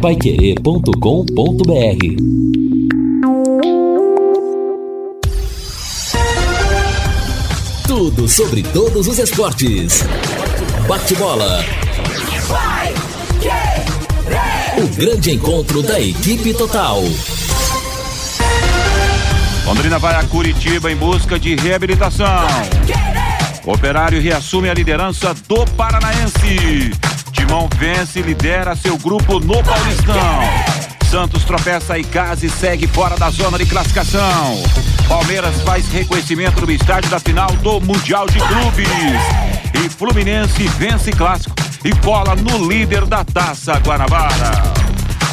paiquerê.com.br Tudo sobre todos os esportes. Bate-bola. O grande encontro da equipe total. Londrina vai a Curitiba em busca de reabilitação. Operário reassume a liderança do Paranaense. Timão vence e lidera seu grupo no Paulistão. Santos tropeça e Case segue fora da zona de classificação. Palmeiras faz reconhecimento no estádio da final do Mundial de Clubes. E Fluminense vence clássico e cola no líder da Taça Guanabara.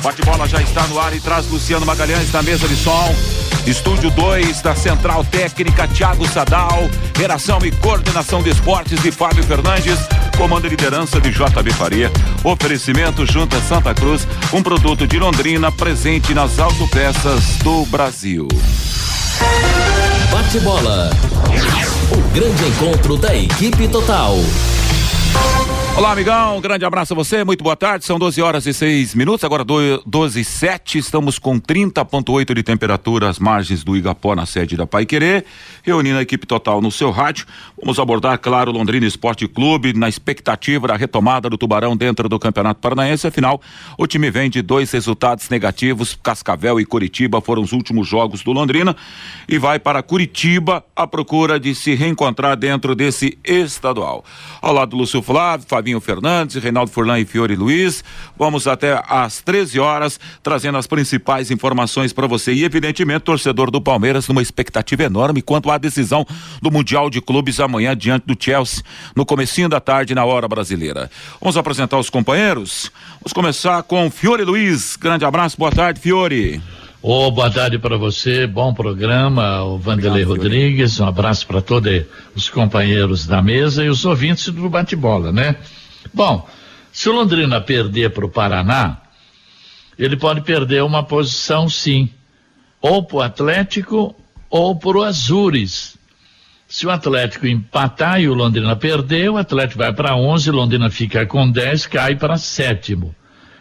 Bate-bola já está no ar e traz Luciano Magalhães na mesa de som. Estúdio 2 da Central Técnica Thiago Sadal, Geração e Coordenação de Esportes de Fábio Fernandes, comando e liderança de JB Faria, oferecimento Junta Santa Cruz, um produto de Londrina presente nas autopeças do Brasil. Bate-bola. O grande encontro da equipe total. Olá, amigão, um grande abraço a você, muito boa tarde, são 12 horas e 6 minutos, agora 12 e 7, estamos com 30,8 de temperatura às margens do Igapó, na sede da Pai Querer, reunindo a equipe total no seu rádio, vamos abordar, claro, Londrina Esporte Clube, na expectativa da retomada do Tubarão dentro do Campeonato Paranaense, afinal, o time vem de dois resultados negativos, Cascavel e Curitiba foram os últimos jogos do Londrina, e vai para Curitiba à procura de se reencontrar dentro desse estadual. Ao lado do Lúcio Flávio, Fabinho Fernandes, Reinaldo Furlan e Fiore Luiz. Vamos até às 13 horas, trazendo as principais informações para você. E, evidentemente, torcedor do Palmeiras numa expectativa enorme quanto à decisão do Mundial de Clubes amanhã diante do Chelsea, no comecinho da tarde, na hora brasileira. Vamos apresentar os companheiros. Vamos começar com Fiore Luiz. Grande abraço, boa tarde, Fiore. Oh, boa tarde para você, bom programa, o Vanderlei Rodrigues, um abraço para todos os companheiros da mesa e os ouvintes do bate-bola, né? Bom, se o Londrina perder para o Paraná, ele pode perder uma posição sim, ou para o Atlético ou para o Azures. Se o Atlético empatar e o Londrina perder, o Atlético vai para 11, o Londrina fica com 10, cai para sétimo.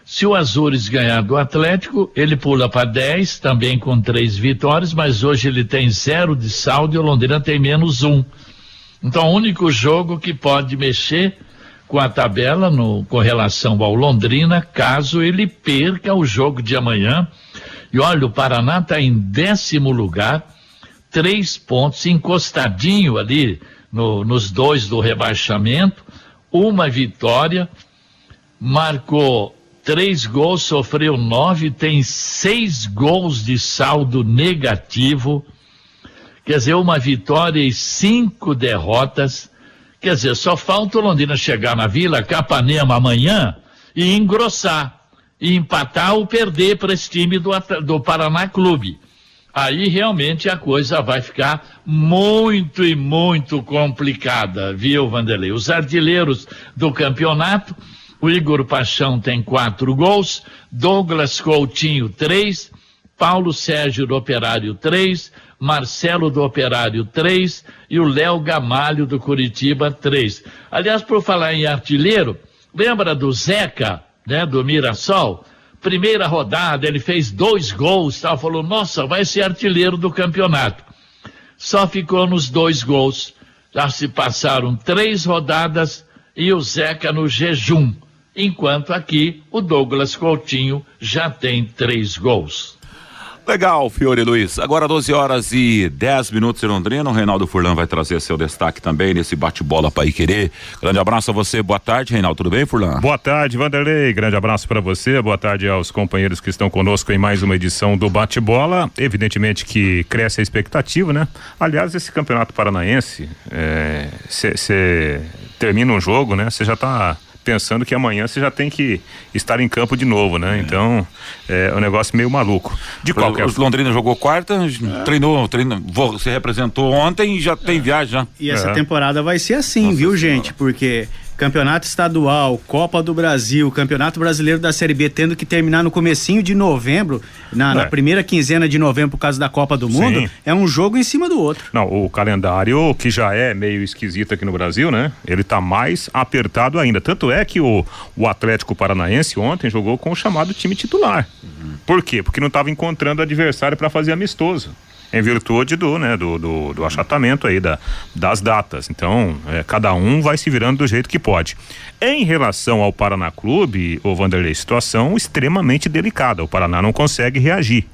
Se o Azures ganhar do Atlético, ele pula para 10, também com três vitórias, mas hoje ele tem zero de saldo e o Londrina tem menos um. Então, o único jogo que pode mexer com a tabela no, com relação ao Londrina, caso ele perca o jogo de amanhã. E olha, o Paraná está em décimo lugar, três pontos, encostadinho ali no, nos dois do rebaixamento, uma vitória, marcou três gols, sofreu nove, tem seis gols de saldo negativo, quer dizer, uma vitória e cinco derrotas. Quer dizer, só falta o Londrina chegar na Vila Capanema amanhã e engrossar, e empatar ou perder para esse time do, do Paraná Clube. Aí realmente a coisa vai ficar muito e muito complicada, viu, Vanderlei? Os artilheiros do campeonato o Igor Paixão tem quatro gols, Douglas Coutinho, três, Paulo Sérgio do Operário, três, Marcelo do Operário, três, e o Léo Gamalho do Curitiba, três. Aliás, por falar em artilheiro, lembra do Zeca, né, do Mirassol? Primeira rodada, ele fez dois gols, tal, falou, nossa, vai ser artilheiro do campeonato. Só ficou nos dois gols. Já se passaram três rodadas e o Zeca no jejum enquanto aqui o Douglas Coutinho já tem três gols. Legal, Fiore Luiz. Agora 12 horas e 10 minutos em Londrina. O Reinaldo Furlan vai trazer seu destaque também nesse bate-bola para querer. Grande abraço a você. Boa tarde, Reinaldo. Tudo bem, Furlan? Boa tarde, Vanderlei. Grande abraço para você. Boa tarde aos companheiros que estão conosco em mais uma edição do bate-bola. Evidentemente que cresce a expectativa, né? Aliás, esse campeonato paranaense, você é, termina um jogo, né? Você já está pensando que amanhã você já tem que estar em campo de novo, né? É. Então, é um negócio meio maluco. De qualquer forma. Londrina jogou quarta, é. treinou, treinou, você representou ontem e já tem é. viagem já. E essa é. temporada vai ser assim, Nossa viu, senhora. gente? Porque campeonato estadual, Copa do Brasil, Campeonato Brasileiro da Série B tendo que terminar no comecinho de novembro, na, é. na primeira quinzena de novembro por causa da Copa do Mundo, Sim. é um jogo em cima do outro. Não, o calendário que já é meio esquisito aqui no Brasil, né? Ele tá mais apertado ainda. Tanto é que o, o Atlético Paranaense ontem jogou com o chamado time titular. Uhum. Por quê? Porque não estava encontrando adversário para fazer amistoso em virtude do, né, do, do, do achatamento aí da, das datas. Então, é, cada um vai se virando do jeito que pode. Em relação ao Paraná Clube, o Vanderlei, situação extremamente delicada. O Paraná não consegue reagir.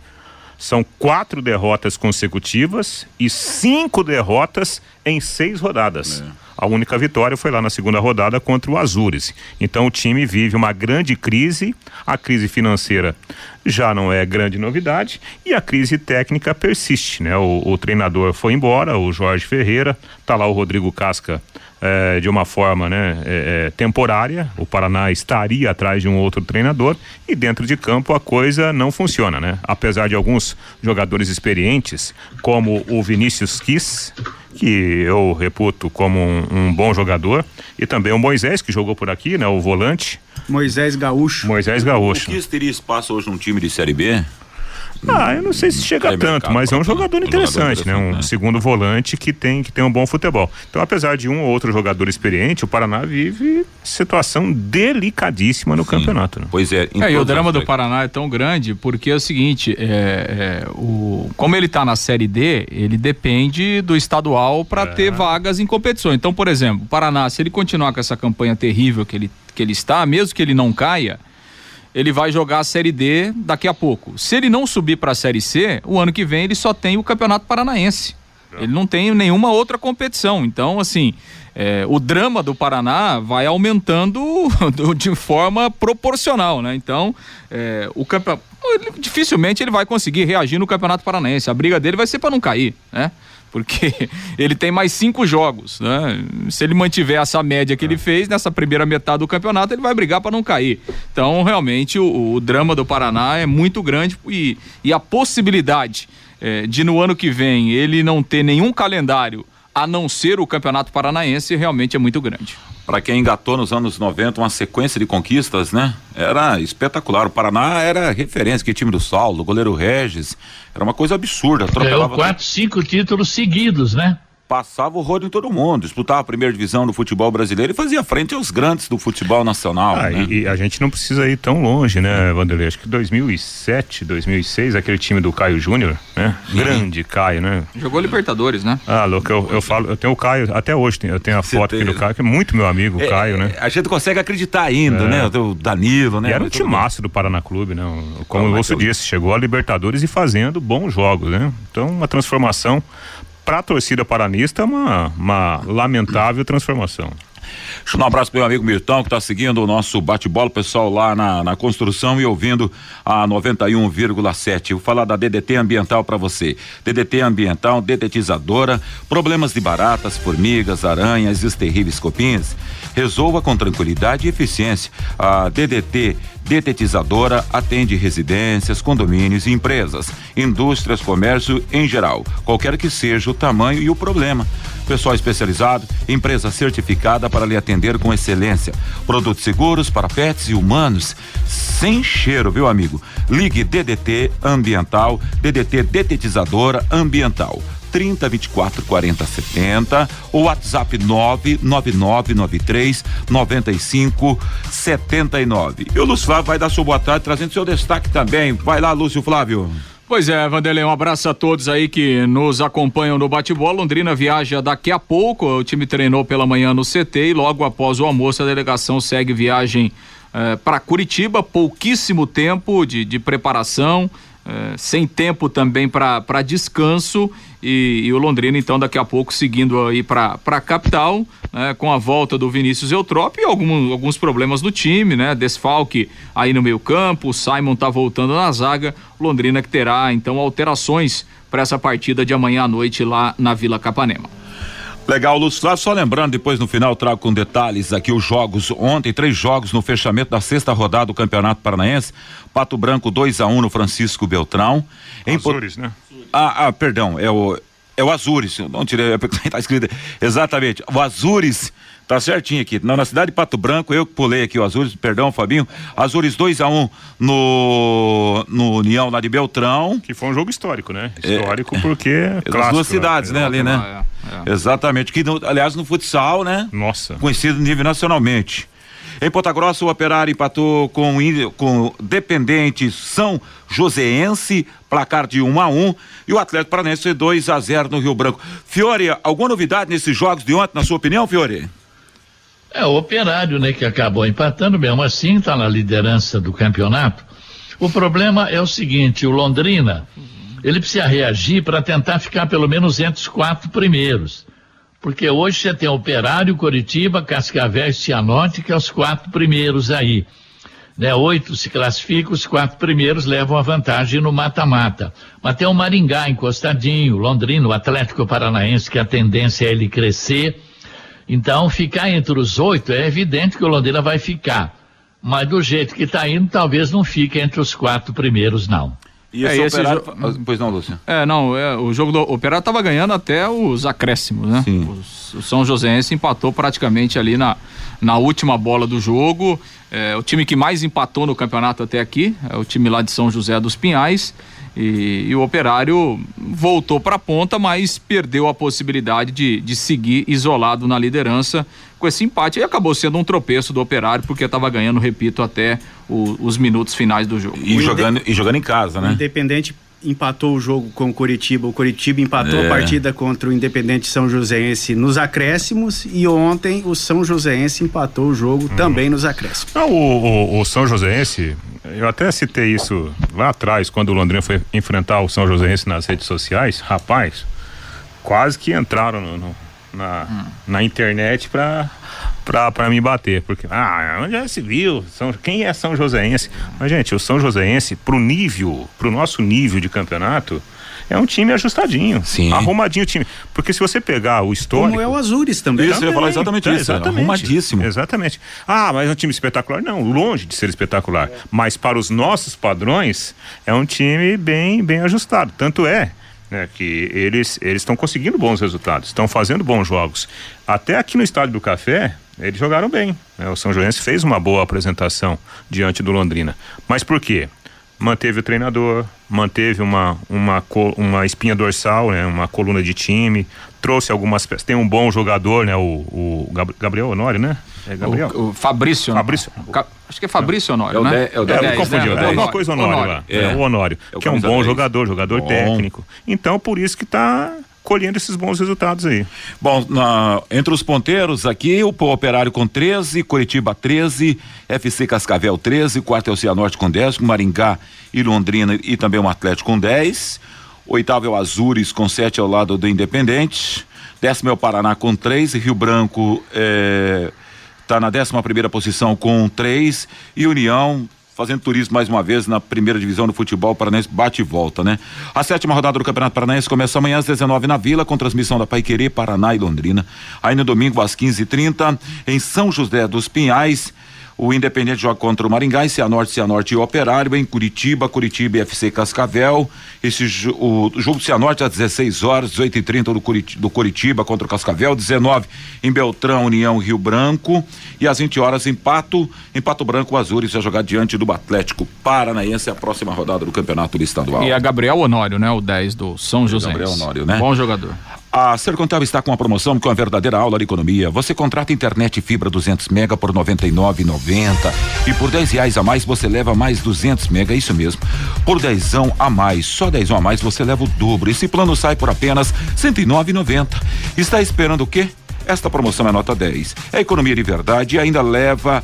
São quatro derrotas consecutivas e cinco derrotas em seis rodadas. É. A única vitória foi lá na segunda rodada contra o Azures. Então o time vive uma grande crise. A crise financeira já não é grande novidade e a crise técnica persiste, né? O, o treinador foi embora, o Jorge Ferreira, tá lá o Rodrigo Casca é, de uma forma né, é, é, temporária. O Paraná estaria atrás de um outro treinador e dentro de campo a coisa não funciona, né? Apesar de alguns jogadores experientes, como o Vinícius Kiss, que eu reputo como um, um, bom jogador, e também o Moisés, que jogou por aqui, né? O volante. Moisés Gaúcho. Moisés Gaúcho. O Kiss teria espaço hoje num time de Série B? Ah, eu não sei se chega tanto, mas é um jogador interessante, né? Um né? segundo volante que tem que tem um bom futebol. Então, apesar de um ou outro jogador experiente, o Paraná vive situação delicadíssima no Sim. campeonato. Né? Pois é. é e o drama do Paraná é tão grande porque é o seguinte, é, é o, como ele está na Série D, ele depende do estadual para é. ter vagas em competições. Então, por exemplo, o Paraná, se ele continuar com essa campanha terrível que ele, que ele está, mesmo que ele não caia, ele vai jogar a Série D daqui a pouco. Se ele não subir para a Série C, o ano que vem ele só tem o Campeonato Paranaense. Ele não tem nenhuma outra competição. Então, assim, é, o drama do Paraná vai aumentando de forma proporcional, né? Então, é, o campeonato. Dificilmente ele vai conseguir reagir no Campeonato Paranaense. A briga dele vai ser para não cair, né? Porque ele tem mais cinco jogos, né? Se ele mantiver essa média que ele é. fez nessa primeira metade do campeonato, ele vai brigar para não cair. Então, realmente, o, o, drama do Paraná é muito grande e, e a possibilidade é, de no ano que vem ele não ter nenhum calendário a não ser o Campeonato Paranaense realmente é muito grande para quem engatou nos anos 90 uma sequência de conquistas, né? Era espetacular. O Paraná era referência, que time do Saulo, goleiro Regis, era uma coisa absurda. Ganhou quatro, cinco títulos seguidos, né? Passava o rodo em todo mundo, disputava a primeira divisão do futebol brasileiro e fazia frente aos grandes do futebol nacional. Ah, né? e, e, a gente não precisa ir tão longe, né, Vanderlei? Acho que 2007, 2006, aquele time do Caio Júnior, né? Grande Caio, né? Jogou Libertadores, né? Ah, louco, eu, eu falo, eu tenho o Caio, até hoje eu tenho a foto aqui do Caio, que é muito meu amigo, o é, Caio, né? A gente consegue acreditar ainda, é. né? O Danilo, né? E era um timaço do Paraná Clube, né? Como o Lúcio disse, chegou a Libertadores e fazendo bons jogos, né? Então, uma transformação para a torcida paranista, é uma, uma lamentável transformação. Deixa eu dar um abraço pro meu amigo Mirtão, que está seguindo o nosso bate-bola, pessoal lá na, na construção e ouvindo a 91,7. Vou falar da DDT Ambiental para você. DDT Ambiental, detetizadora, problemas de baratas, formigas, aranhas e os terríveis copins. Resolva com tranquilidade e eficiência. A DDT Detetizadora atende residências, condomínios e empresas, indústrias, comércio em geral, qualquer que seja o tamanho e o problema. Pessoal especializado, empresa certificada para lhe atender com excelência. Produtos seguros para pets e humanos, sem cheiro, viu, amigo? Ligue DDT Ambiental, DDT Detetizadora Ambiental. 30 24 40 70 ou WhatsApp 99993 95 79. E o Lúcio Flávio vai dar sua boa tarde trazendo seu destaque também. Vai lá, Lúcio Flávio. Pois é, Vanderlei, um abraço a todos aí que nos acompanham no bate-bola. Londrina viaja daqui a pouco. O time treinou pela manhã no CT e logo após o almoço a delegação segue viagem eh, para Curitiba. Pouquíssimo tempo de, de preparação, eh, sem tempo também para descanso e, e, o Londrina, então, daqui a pouco seguindo aí para a capital, né, com a volta do Vinícius Eutrópio e algum, alguns problemas no time, né? Desfalque aí no meio-campo, o Simon tá voltando na zaga. Londrina que terá, então, alterações para essa partida de amanhã à noite lá na Vila Capanema. Legal, Lúcio Flávio, só lembrando, depois no final trago com detalhes aqui os jogos ontem, três jogos no fechamento da sexta rodada do Campeonato Paranaense. Pato Branco 2 a 1 um no Francisco Beltrão. Em Azures, né? Ah, ah, perdão, é o É o Azures, não tirei, tá escrito exatamente. O Azures Tá certinho aqui. Na, na cidade de Pato Branco, eu que pulei aqui o Azures, perdão, Fabinho. Azures 2 a 1 um no, no União lá de Beltrão. Que foi um jogo histórico, né? Histórico é, porque. É clássico, das duas cidades, né? né ali, né? É, é. Exatamente. Que, no, aliás, no futsal, né? Nossa. Conhecido nível nacionalmente. Em Ponta Grossa, o Operário empatou com, com Dependente São Joséense, placar de 1 um a 1 um, e o Atlético Paranense 2 a 0 no Rio Branco. Fiore, alguma novidade nesses jogos de ontem, na sua opinião, Fiore? É o Operário, né, que acabou empatando, mesmo assim está na liderança do campeonato. O problema é o seguinte, o Londrina, ele precisa reagir para tentar ficar pelo menos entre os quatro primeiros. Porque hoje você tem Operário, Coritiba, Cascavel e Cianorte, que é os quatro primeiros aí. Né, oito se classificam, os quatro primeiros levam a vantagem no mata-mata. Mas tem o Maringá encostadinho, Londrina, o Atlético Paranaense, que a tendência é ele crescer. Então, ficar entre os oito é evidente que o Londrina vai ficar. Mas do jeito que está indo, talvez não fique entre os quatro primeiros, não. E esse, é, esse operário... jo... Pois não, Lúcio. É, não, é, o jogo do Operário estava ganhando até os acréscimos, né? Sim. o São Joséense empatou praticamente ali na, na última bola do jogo. É, o time que mais empatou no campeonato até aqui é o time lá de São José dos Pinhais. E, e o Operário voltou para a ponta, mas perdeu a possibilidade de, de seguir isolado na liderança com esse empate. E acabou sendo um tropeço do Operário, porque estava ganhando, repito, até o, os minutos finais do jogo. E jogando, e jogando em casa, né? Independente empatou o jogo com o Curitiba, o Curitiba empatou é. a partida contra o Independente São Joséense nos acréscimos e ontem o São Joséense empatou o jogo hum. também nos acréscimos. Não, o, o, o, São Joséense, eu até citei isso lá atrás, quando o Londrina foi enfrentar o São Joséense nas redes sociais, rapaz, quase que entraram no, no, na, hum. na internet para para me bater, porque ah, onde já se viu? São, quem é São Joséense? Mas gente, o São Joséense pro nível, pro nosso nível de campeonato, é um time ajustadinho, Sim. arrumadinho o time. Porque se você pegar o histórico. Como é o Azures também. Isso, eu ia falar exatamente é, isso. Exatamente. Arrumadíssimo. Exatamente. Ah, mas é um time espetacular? Não, longe de ser espetacular. É. Mas para os nossos padrões, é um time bem, bem ajustado. Tanto é né, que eles eles estão conseguindo bons resultados, estão fazendo bons jogos. Até aqui no Estádio do Café, eles jogaram bem. Né? O São Joense fez uma boa apresentação diante do Londrina. Mas por quê? Manteve o treinador, manteve uma, uma, uma espinha dorsal, né? uma coluna de time, trouxe algumas peças. Tem um bom jogador, né? O, o Gabriel Honório, né? É Gabriel? O, o Fabrício. Fabrício. Acho que é Fabrício Honório, é o né? é o 10, é, eu confundi. Né? Alguma coisa Honório, Honório lá. É. é. o Honório. É o que é um bom 10. jogador, jogador bom. técnico. Então, por isso que está colhendo esses bons resultados aí. Bom, na, entre os ponteiros aqui, o Operário com 13, Curitiba 13, FC Cascavel 13, quarto é Cianorte com 10, Maringá e Londrina e também o Atlético com 10. Oitavo é o Azures com 7 ao lado do Independente. Décimo é o Paraná com 3, Rio Branco está na 11 primeira posição com 3 e União fazendo turismo mais uma vez na primeira divisão do futebol paranaense, bate e volta, né? A sétima rodada do Campeonato Paranaense começa amanhã às 19 na Vila, com transmissão da Paiquerê, Paraná e Londrina. Aí no domingo às 15h30, em São José dos Pinhais, o Independente joga contra o Maringá, em Cianorte, Cianorte e Operário, em Curitiba, Curitiba e FC Cascavel. Esse, o, o jogo do Cianorte às 16 horas, 18 e 30 do, Curitiba, do Curitiba contra o Cascavel, 19 em Beltrão, União Rio Branco. E às 20 horas em Pato, em Pato Branco, o Azures vai jogar diante do Atlético Paranaense, a próxima rodada do Campeonato Estadual. E a Gabriel Honório, né? O 10 do São José. Gabriel Honório, né? Bom jogador. A Sercontel está com uma promoção com a verdadeira aula de economia. Você contrata internet fibra 200 mega por 99,90 e por 10 reais a mais você leva mais 200 mega, isso mesmo. Por 10 a mais, só 10 a mais você leva o dobro. Esse plano sai por apenas 109,90. Está esperando o quê? Esta promoção é nota 10. É economia de verdade e ainda leva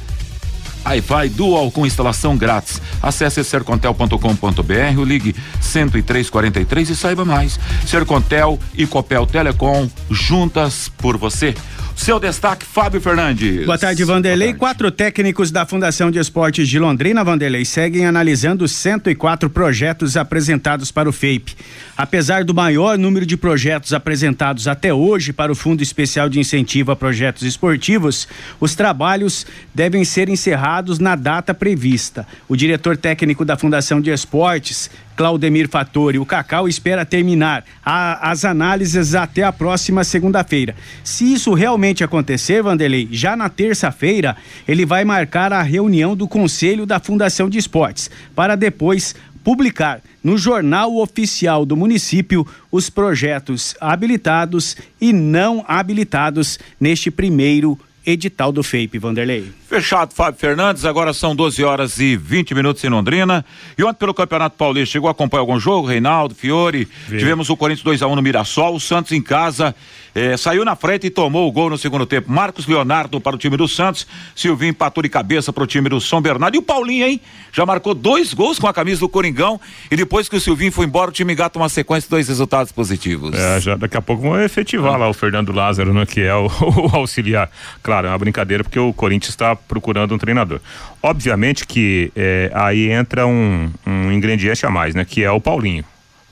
Wi-Fi Dual com instalação grátis. Acesse sercontel.com.br, ligue 10343 e saiba mais. Sercontel e Copel Telecom juntas por você. Seu destaque, Fábio Fernandes. Boa tarde, Vanderlei. Boa tarde. Quatro técnicos da Fundação de Esportes de Londrina, Vanderlei, seguem analisando 104 projetos apresentados para o FAPE. Apesar do maior número de projetos apresentados até hoje para o Fundo Especial de Incentivo a Projetos Esportivos, os trabalhos devem ser encerrados na data prevista. O diretor técnico da Fundação de Esportes, Claudemir Fattori. O Cacau espera terminar a, as análises até a próxima segunda-feira. Se isso realmente acontecer, Vanderlei, já na terça-feira, ele vai marcar a reunião do Conselho da Fundação de Esportes, para depois publicar no Jornal Oficial do Município os projetos habilitados e não habilitados neste primeiro edital do FAPE, Vanderlei. Fechado, Fábio Fernandes. Agora são 12 horas e 20 minutos em Londrina. E ontem, pelo Campeonato Paulista, chegou a acompanhar algum jogo? Reinaldo, Fiore. Tivemos o Corinthians 2x1 no Mirassol, o Santos em casa é, saiu na frente e tomou o gol no segundo tempo. Marcos Leonardo para o time do Santos, Silvinho empatou de cabeça para o time do São Bernardo. E o Paulinho, hein? Já marcou dois gols com a camisa do Coringão. E depois que o Silvinho foi embora, o time gata uma sequência de dois resultados positivos. É, já daqui a pouco vão efetivar ah. lá o Fernando Lázaro, né, que é o, o, auxiliar. Claro, é uma brincadeira porque o Corinthians está procurando um treinador. Obviamente que é, aí entra um, um ingrediente a mais, né? Que é o Paulinho.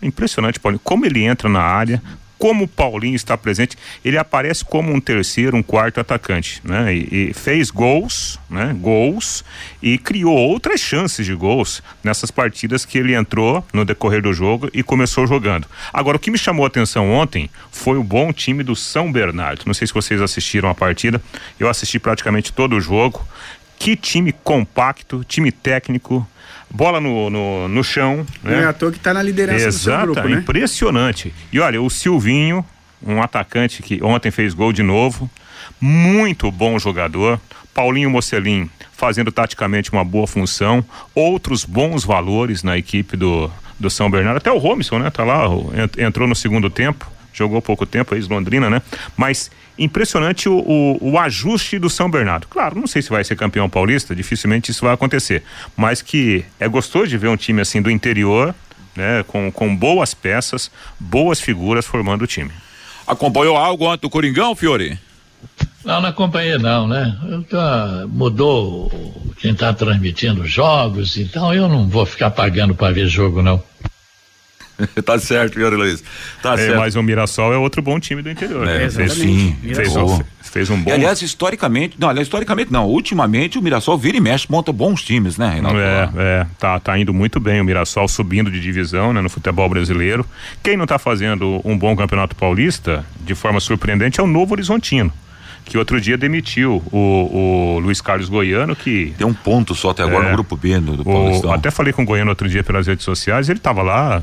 Impressionante, Paulinho. Como ele entra na área, como o Paulinho está presente, ele aparece como um terceiro, um quarto atacante, né? E, e, fez gols, né? Gols e criou outras chances de gols nessas partidas que ele entrou no decorrer do jogo e começou jogando. Agora, o que me chamou a atenção ontem foi o bom time do São Bernardo. Não sei se vocês assistiram a partida, eu assisti praticamente todo o jogo. Que time compacto, time técnico, bola no, no, no chão. Né? É à toa que está na liderança Exato, do seu grupo, né? impressionante. E olha, o Silvinho, um atacante que ontem fez gol de novo, muito bom jogador. Paulinho Mocelin fazendo taticamente uma boa função, outros bons valores na equipe do, do São Bernardo. Até o Robinson, né? Tá lá, entrou no segundo tempo, jogou pouco tempo, ex-Londrina, né? Mas impressionante o, o, o, ajuste do São Bernardo. Claro, não sei se vai ser campeão paulista, dificilmente isso vai acontecer, mas que é gostoso de ver um time assim do interior, né, com, com boas peças, boas figuras formando o time. Acompanhou algo antes do Coringão, Fiore? Não, não acompanhei não, né? Tá, mudou quem está transmitindo jogos, então eu não vou ficar pagando para ver jogo não. tá certo, Fiore Luiz. Tá é, certo. Mas o Mirassol é outro bom time do interior. É, né? fez, sim, fez um, fez um bom. E, aliás, historicamente, não, aliás, historicamente não, ultimamente o Mirassol vira e mexe, monta bons times, né, Reinaldo? É, é, tá, tá indo muito bem o Mirassol subindo de divisão, né, no futebol brasileiro. Quem não tá fazendo um bom campeonato paulista, de forma surpreendente, é o Novo Horizontino que outro dia demitiu o, o Luiz Carlos Goiano, que. Tem um ponto só até agora é, no grupo B do, do Paulistão. Até falei com o Goiano outro dia pelas redes sociais, ele estava lá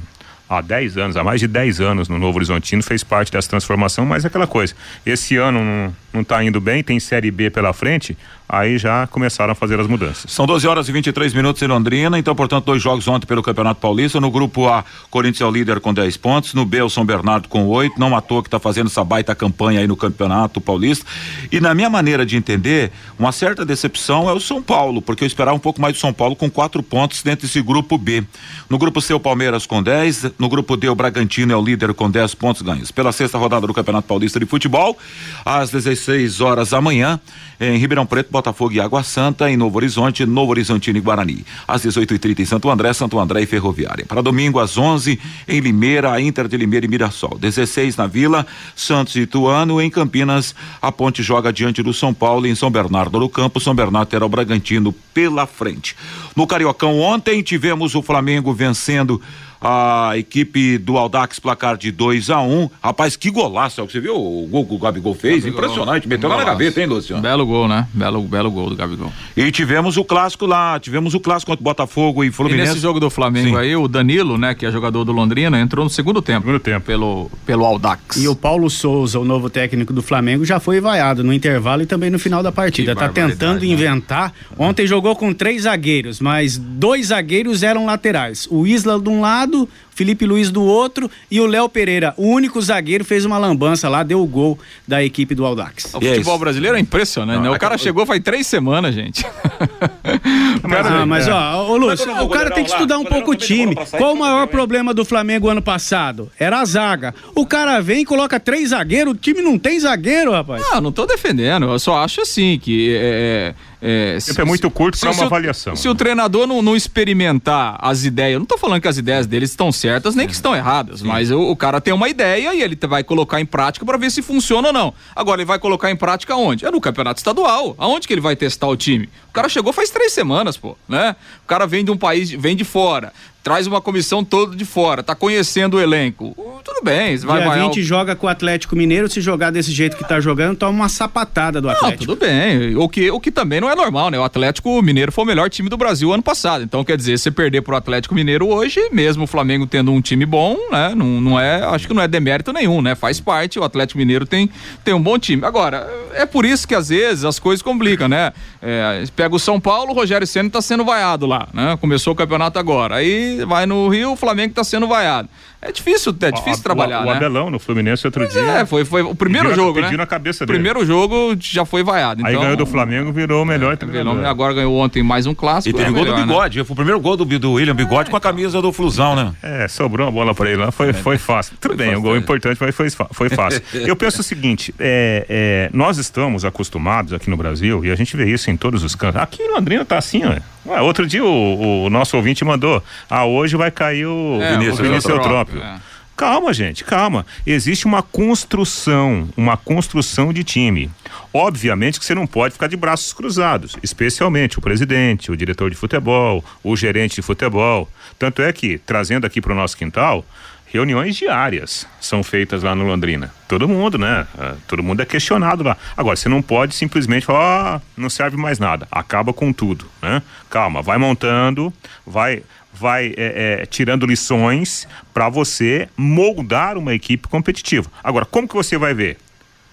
há 10 anos, há mais de 10 anos no Novo Horizontino, fez parte dessa transformação, mas é aquela coisa. Esse ano não está indo bem, tem Série B pela frente, aí já começaram a fazer as mudanças. São 12 horas e 23 minutos em Londrina, então, portanto, dois jogos ontem pelo Campeonato Paulista. No grupo A, Corinthians é o líder com 10 pontos, no B, o São Bernardo com 8. Não à toa que está fazendo essa baita campanha aí no Campeonato Paulista. E na minha maneira de entender, uma certa decepção é o São Paulo, porque eu esperava um pouco mais do São Paulo com quatro pontos dentro desse grupo B. No grupo C, o Palmeiras com 10. No grupo D, o Bragantino é o líder com 10 pontos ganhos. Pela sexta rodada do Campeonato Paulista de Futebol, às 16 horas amanhã, em Ribeirão Preto, Botafogo e Água Santa, em Novo Horizonte, Novo Horizontino e Guarani. Às 18h30 em Santo André, Santo André e Ferroviária. Para domingo, às 11 em Limeira, Inter de Limeira e Mirassol. 16 na Vila, Santos e Ituano. Em Campinas, a Ponte joga diante do São Paulo. Em São Bernardo do Campo, São Bernardo terá o Bragantino pela frente. No Cariocão, ontem tivemos o Flamengo vencendo a equipe do Aldax placar de 2 a 1 um. Rapaz, que golaço, é o que você viu? O gol que o Gabigol fez, Gabigol, impressionante, meteu lá na gaveta, hein, Luciano? Belo gol, né? Belo, belo gol do Gabigol. E tivemos o clássico lá, tivemos o clássico contra o Botafogo e Fluminense. E nesse jogo do Flamengo Sim. aí, o Danilo, né, que é jogador do Londrina, entrou no segundo tempo. Segundo tempo. Pelo, pelo Aldax. E o Paulo Souza, o novo técnico do Flamengo, já foi vaiado no intervalo e também no final da partida. Que tá tentando né? inventar. Ontem jogou com três zagueiros, mas dois zagueiros eram laterais. O Isla de um lado, lado Felipe Luiz do outro e o Léo Pereira, o único zagueiro, fez uma lambança lá, deu o gol da equipe do Aldax. O futebol brasileiro é impressionante, Não, né? O cara chegou faz três semanas, gente. mas, ah, mas ó, ô Lúcio, o cara tem que estudar um pouco o time. Qual o maior problema do Flamengo ano passado? Era a zaga. O cara vem e coloca três zagueiros, o time não tem zagueiro, rapaz. Não, não tô defendendo. Eu só acho assim que é, é, se, é muito curto para uma avaliação. Se o treinador não, não, experimentar as ideias, eu não estou falando que as ideias deles estão certas nem que estão erradas, Sim. mas o, o, cara tem uma ideia e ele vai colocar em prática para ver se funciona ou não. Agora, ele vai colocar em prática onde? É no campeonato estadual. Aonde que ele vai testar o time? O cara chegou faz três semanas, pô, né? O cara vem de um país, vem de fora traz uma comissão toda de fora, tá conhecendo o elenco. Tudo bem, vai Dia 20 ao... joga com o Atlético Mineiro, se jogar desse jeito que tá jogando, toma uma sapatada do Atlético. Não, tudo bem. O que, o que também não é normal, né? O Atlético Mineiro foi o melhor time do Brasil ano passado. Então, quer dizer, se perder pro Atlético Mineiro hoje, mesmo o Flamengo tendo um time bom, né? Não, não é, acho que não é demérito nenhum, né? Faz parte, o Atlético Mineiro tem, tem um bom time. Agora, é por isso que às vezes as coisas complicam, né? É, pega o São Paulo, o Rogério Senna tá sendo vaiado lá, né? Começou o campeonato agora. Aí vai no Rio, o Flamengo tá sendo vaiado. É difícil, é difícil o, trabalhar, o, né? O Abelão no Fluminense outro Mas dia. É, foi, foi o primeiro pediu jogo, na, né? na cabeça dele. Primeiro jogo já foi vaiado. Então, Aí ganhou do Flamengo, virou o melhor é, treinador. Agora ganhou ontem mais um clássico. E teve é gol do né? Bigode, né? foi o primeiro gol do, do William Bigode é, com a camisa do Flusão, né? É, sobrou uma bola para ele lá, foi, foi fácil. Tudo bem, o gol importante, mas foi, foi fácil. Eu penso o seguinte, é, é, nós estamos acostumados aqui no Brasil, e a gente vê isso em todos os cantos. Aqui em Londrina tá assim, ó. Ué, outro dia o, o, nosso ouvinte mandou, ah, hoje vai cair o é, Vinícius, o Vinícius Eutrópio. É. Calma, gente, calma. Existe uma construção, uma construção de time. Obviamente que você não pode ficar de braços cruzados, especialmente o presidente, o diretor de futebol, o gerente de futebol. Tanto é que, trazendo aqui para o nosso quintal, reuniões diárias são feitas lá no Londrina. Todo mundo, né? Ah, todo mundo é questionado lá. Agora, você não pode simplesmente falar, ah, não serve mais nada, acaba com tudo, né? Calma, vai montando, vai vai é, é, tirando lições para você moldar uma equipe competitiva. Agora, como que você vai ver?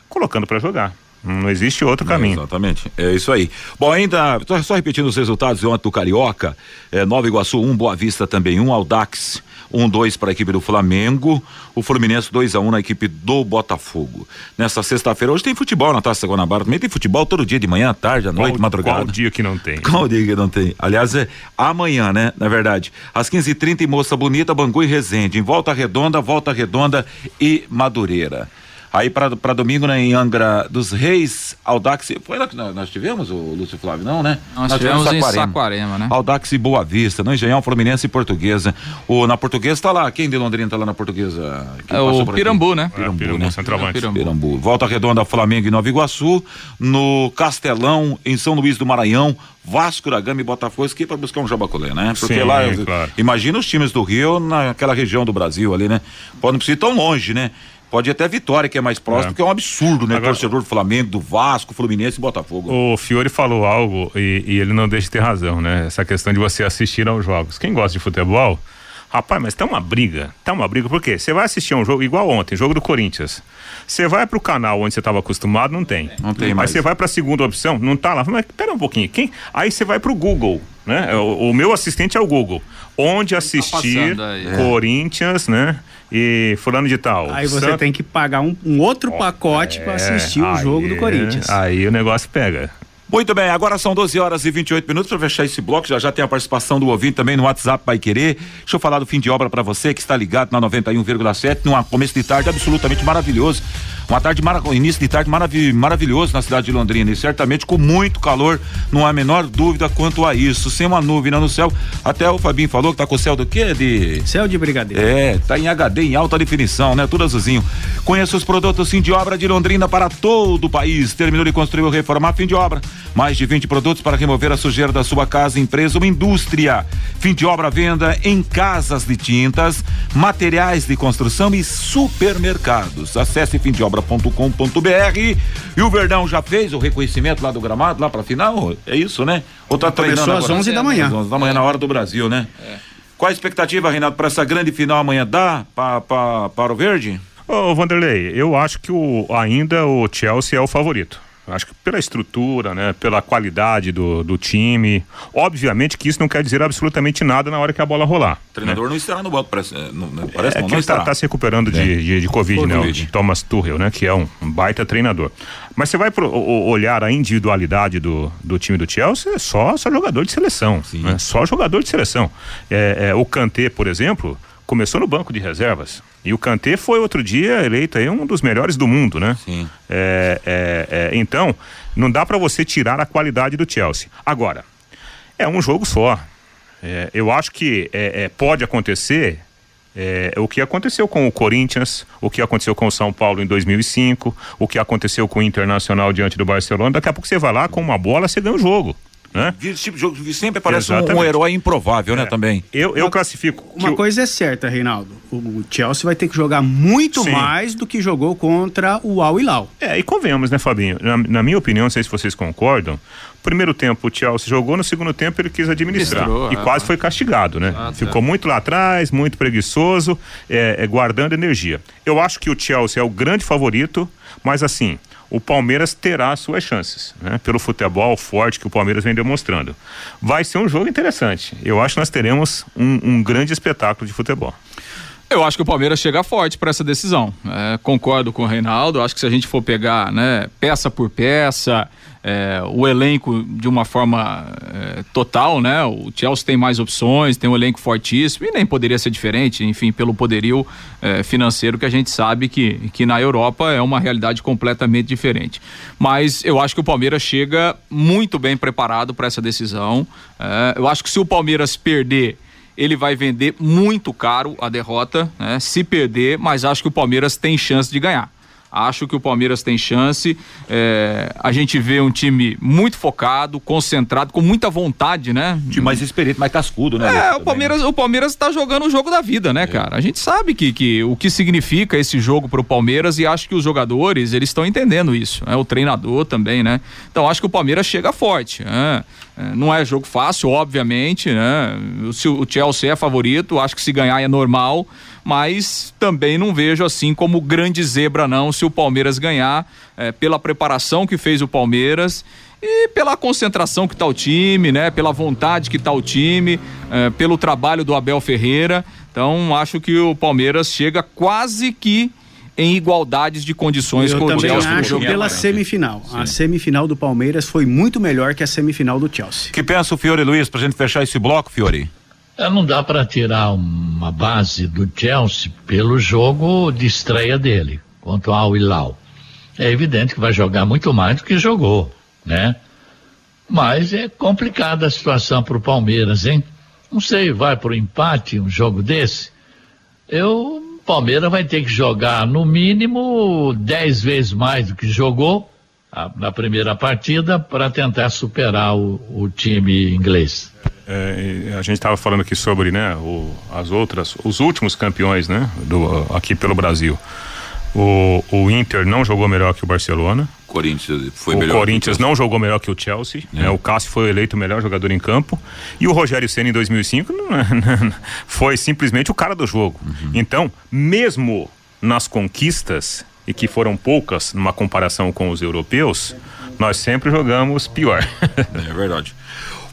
Colocando para jogar. Não existe outro caminho. É, exatamente. É isso aí. Bom, ainda, só repetindo os resultados ontem do Carioca, é, Nova Iguaçu 1, um, Boa Vista também 1, um, Aldax 1 um, 2 para a equipe do Flamengo, o Fluminense 2 a 1 um na equipe do Botafogo. Nessa sexta-feira, hoje tem futebol na Taça Guanabara, também tem futebol todo dia, de manhã, tarde, à noite, qual, madrugada. Qual dia que não tem? Qual dia que não tem? Aliás, é amanhã, né? Na verdade, às 15h30 em Moça Bonita, Bangu e Resende, em Volta Redonda, Volta Redonda e Madureira. Aí para domingo, né, em Angra dos Reis, Audax. Foi lá que nós, nós tivemos, o Lúcio Flávio, não, né? Nós, nós tivemos, tivemos Saquarema. em Saquarema, né? Audax e Boa Vista, no Engenhão, Fluminense e Portuguesa. O, na Portuguesa tá lá, quem de Londrina tá lá na Portuguesa? É o Pirambu, né? Pirambu, é, Pirambu, né? Centroavante. Pirambu. Pirambu. Volta Redonda, Flamengo e Nova Iguaçu. No Castelão, em São Luís do Maranhão, Vasco da Gama e Botafogo aqui para buscar um jabaculé, né? Porque Sim, lá, claro. imagina os times do Rio naquela região do Brasil ali, né? Pode não precisar ir tão longe, né? Pode ir até Vitória, que é mais próximo, é. que é um absurdo, né? Agora, Torcedor do Flamengo, do Vasco, Fluminense e Botafogo. O Fiore falou algo e, e, ele não deixa de ter razão, né? Essa questão de você assistir aos jogos. Quem gosta de futebol, rapaz, mas tá uma briga. Tá uma briga, por quê? Você vai assistir um jogo igual ontem, jogo do Corinthians. Você vai pro canal onde você estava acostumado, não tem. Não tem mais. Aí você vai pra segunda opção, não tá lá. Mas pera um pouquinho, quem? Aí você vai pro Google, né? O, o meu assistente é o Google. Onde tá assistir tá Corinthians, né? e fulano de tal. Aí você tem que pagar um, um outro pacote é, para assistir o jogo do Corinthians. Aí o negócio pega. Muito bem, agora são 12 horas e 28 minutos para fechar esse bloco. Já já tem a participação do ouvinte também no WhatsApp Pai Querer. Deixa eu falar do fim de obra para você que está ligado na 91,7, num começo de tarde absolutamente maravilhoso. Uma tarde início de tarde marav maravilhoso na cidade de Londrina e certamente com muito calor, não há a menor dúvida quanto a isso. Sem uma nuvem no céu, até o Fabinho falou que tá com o céu do quê? De céu de brigadeiro. É, tá em HD em alta definição, né? Tudo azulzinho. Conheça os produtos fim de obra de Londrina para todo o país. Terminou de construir ou reformar fim de obra. Mais de 20 produtos para remover a sujeira da sua casa, empresa ou indústria. Fim de obra venda em casas de tintas, materiais de construção e supermercados. Acesse fim de obra gramado.com.br e o Verdão já fez o reconhecimento lá do gramado, lá pra final? É isso, né? Ou tá treinando Começou às 11 da manhã. Às 11 da manhã, na hora do Brasil, né? É. Qual a expectativa, Renato, para essa grande final amanhã? Dá pra, pra, para o Verde? Ô, Vanderlei, eu acho que o, ainda o Chelsea é o favorito. Acho que pela estrutura, né? Pela qualidade do, do time. Obviamente que isso não quer dizer absolutamente nada na hora que a bola rolar. O treinador né? não estará no banco, parece. Não, parece é não, que ele está tá se recuperando de, é. de, de, Covid, né? O Thomas Tuchel, né? Que é um, um baita treinador. Mas você vai pro, o, olhar a individualidade do, do time do Chelsea, é só, só jogador de seleção. Né? Só jogador de seleção. É, é, o Kanté, por exemplo, começou no banco de reservas. E o Kanté foi outro dia eleito aí um dos melhores do mundo, né? Sim. É, é, é, então, não dá para você tirar a qualidade do Chelsea. Agora, é um jogo só. É, eu acho que é, é, pode acontecer é, o que aconteceu com o Corinthians, o que aconteceu com o São Paulo em 2005, o que aconteceu com o Internacional diante do Barcelona. Daqui a pouco você vai lá com uma bola, você ganha o jogo. Né? Esse tipo de jogo sempre parece um, um, herói improvável, né? Também. Eu, eu uma, classifico. Uma coisa é certa, Reinaldo. O Chelsea vai ter que jogar muito Sim. mais do que jogou contra o Al Hilal. É, e convenhamos, né, Fabinho? Na, na minha opinião, não sei se vocês concordam, primeiro tempo o Chelsea jogou, no segundo tempo ele quis administrar e é, quase foi castigado, né? Ah, Ficou muito lá atrás, muito preguiçoso, é, é, guardando energia. Eu acho que o Chelsea é o grande favorito, mas assim, o Palmeiras terá suas chances, né? Pelo futebol forte que o Palmeiras vem demonstrando. Vai ser um jogo interessante. Eu acho que nós teremos um, um grande espetáculo de futebol. Eu acho que o Palmeiras chega forte para essa decisão. É, concordo com o Reinaldo. Acho que se a gente for pegar, né, peça por peça, é, o elenco de uma forma é, total, né? O Chelsea tem mais opções, tem um elenco fortíssimo e nem poderia ser diferente, enfim, pelo poderio é, financeiro que a gente sabe que, que na Europa é uma realidade completamente diferente. Mas eu acho que o Palmeiras chega muito bem preparado para essa decisão. É, eu acho que se o Palmeiras perder ele vai vender muito caro a derrota, né? Se perder, mas acho que o Palmeiras tem chance de ganhar. Acho que o Palmeiras tem chance. É, a gente vê um time muito focado, concentrado, com muita vontade, né? Time mais experiente, mais cascudo, né? É, o Palmeiras, o Palmeiras tá jogando o jogo da vida, né, é. cara? A gente sabe que, que o que significa esse jogo pro Palmeiras e acho que os jogadores, eles estão entendendo isso. Né? O treinador também, né? Então acho que o Palmeiras chega forte. Né? É, não é jogo fácil, obviamente, né? Se o Chelsea é favorito, acho que se ganhar é normal mas também não vejo assim como grande zebra não se o Palmeiras ganhar é, pela preparação que fez o Palmeiras e pela concentração que está o time, né? Pela vontade que está o time, é, pelo trabalho do Abel Ferreira. Então acho que o Palmeiras chega quase que em igualdades de condições Eu com o Chelsea. acho pela semifinal. Sim. A semifinal do Palmeiras foi muito melhor que a semifinal do Chelsea. que pensa o Fiore Luiz para gente fechar esse bloco, Fiore? É, não dá para tirar uma base do Chelsea pelo jogo de estreia dele contra o Al Hilal. É evidente que vai jogar muito mais do que jogou, né? Mas é complicada a situação para o Palmeiras, hein? Não sei, vai para o empate um jogo desse? Eu, o Palmeiras vai ter que jogar no mínimo dez vezes mais do que jogou a, na primeira partida para tentar superar o, o time inglês. É, a gente estava falando aqui sobre né, o, as outras, os últimos campeões né, do, aqui pelo Brasil. O, o Inter não jogou melhor que o Barcelona. Corinthians foi o melhor. Corinthians não jogou melhor que o Chelsea. É. Né, o Cássio foi eleito o melhor jogador em campo. E o Rogério Senna em 2005 não, é, foi simplesmente o cara do jogo. Uhum. Então, mesmo nas conquistas, e que foram poucas numa comparação com os europeus, nós sempre jogamos pior. é verdade.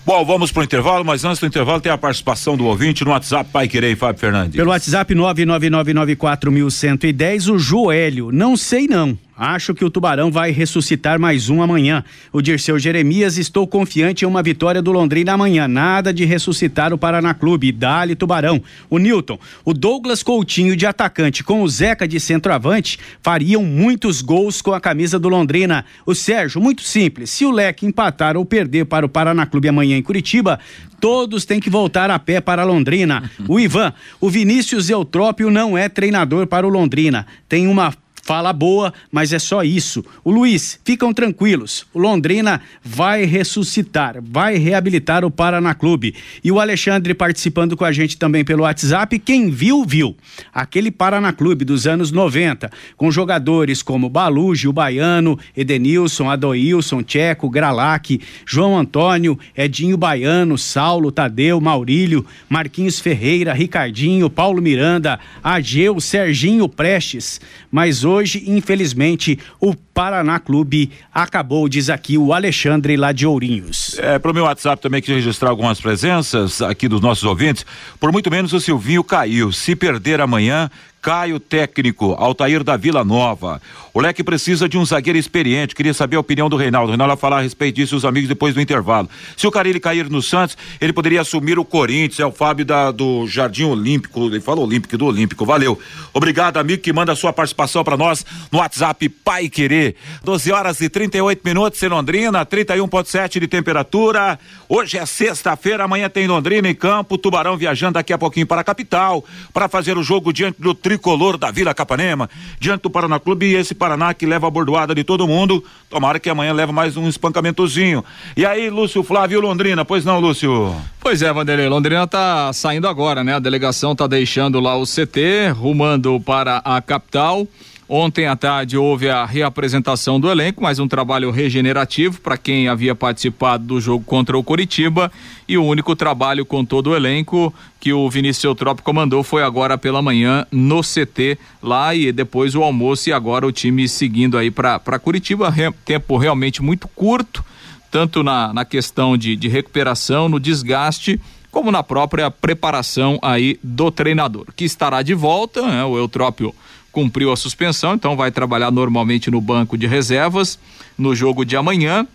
Bom, vamos para o intervalo, mas antes do intervalo tem a participação do ouvinte no WhatsApp Pai Querer e Fábio Fernandes. Pelo WhatsApp 99994110, o Joélio. Não sei não. Acho que o Tubarão vai ressuscitar mais um amanhã. O Dirceu Jeremias, estou confiante em uma vitória do Londrina amanhã. Nada de ressuscitar o Paraná Clube. Dali Tubarão. O Newton, o Douglas Coutinho de atacante com o Zeca de centroavante fariam muitos gols com a camisa do Londrina. O Sérgio, muito simples. Se o Leque empatar ou perder para o Paraná Clube amanhã em Curitiba, todos têm que voltar a pé para Londrina. O Ivan, o Vinícius Eutrópio não é treinador para o Londrina. Tem uma fala boa, mas é só isso. O Luiz, ficam tranquilos. O Londrina vai ressuscitar, vai reabilitar o Paraná Clube. E o Alexandre participando com a gente também pelo WhatsApp. Quem viu, viu. Aquele Paraná Clube dos anos 90, com jogadores como Balu, Gil Baiano, Edenilson, Adoilson, Tcheco, Gralac, João Antônio, Edinho Baiano, Saulo, Tadeu, Maurílio, Marquinhos Ferreira, Ricardinho, Paulo Miranda, Ageu, Serginho Prestes. Mas hoje hoje, infelizmente, o Paraná Clube acabou, diz aqui o Alexandre lá de Ourinhos. É, pro meu WhatsApp também que registrar algumas presenças aqui dos nossos ouvintes. Por muito menos o Silvinho caiu. Se perder amanhã, Caio Técnico, Altair da Vila Nova. O Leque precisa de um zagueiro experiente. Queria saber a opinião do Reinaldo. O Reinaldo vai falar a respeito disso os amigos depois do intervalo. Se o Carilli cair no Santos, ele poderia assumir o Corinthians. É o Fábio da, do Jardim Olímpico. Ele fala Olímpico do Olímpico. Valeu. Obrigado, amigo, que manda sua participação para nós no WhatsApp Pai Querer. 12 horas e 38 minutos em Londrina, 31,7 de temperatura. Hoje é sexta-feira, amanhã tem Londrina em campo. Tubarão viajando daqui a pouquinho para a capital para fazer o jogo diante do tricolor da Vila Capanema, diante do Paraná Clube e esse Paraná que leva a bordoada de todo mundo. Tomara que amanhã leve mais um espancamentozinho. E aí, Lúcio Flávio Londrina, pois não, Lúcio? Pois é, Vanderlei, Londrina tá saindo agora, né? A delegação tá deixando lá o CT, rumando para a capital. Ontem à tarde houve a reapresentação do elenco, mais um trabalho regenerativo para quem havia participado do jogo contra o Coritiba. E o único trabalho com todo o elenco que o Vinícius Eutrópio comandou foi agora pela manhã no CT lá e depois o almoço e agora o time seguindo aí para Curitiba, Re, tempo realmente muito curto, tanto na, na questão de, de recuperação, no desgaste como na própria preparação aí do treinador, que estará de volta, né, o Eutrópio cumpriu a suspensão, então vai trabalhar normalmente no banco de reservas no jogo de amanhã.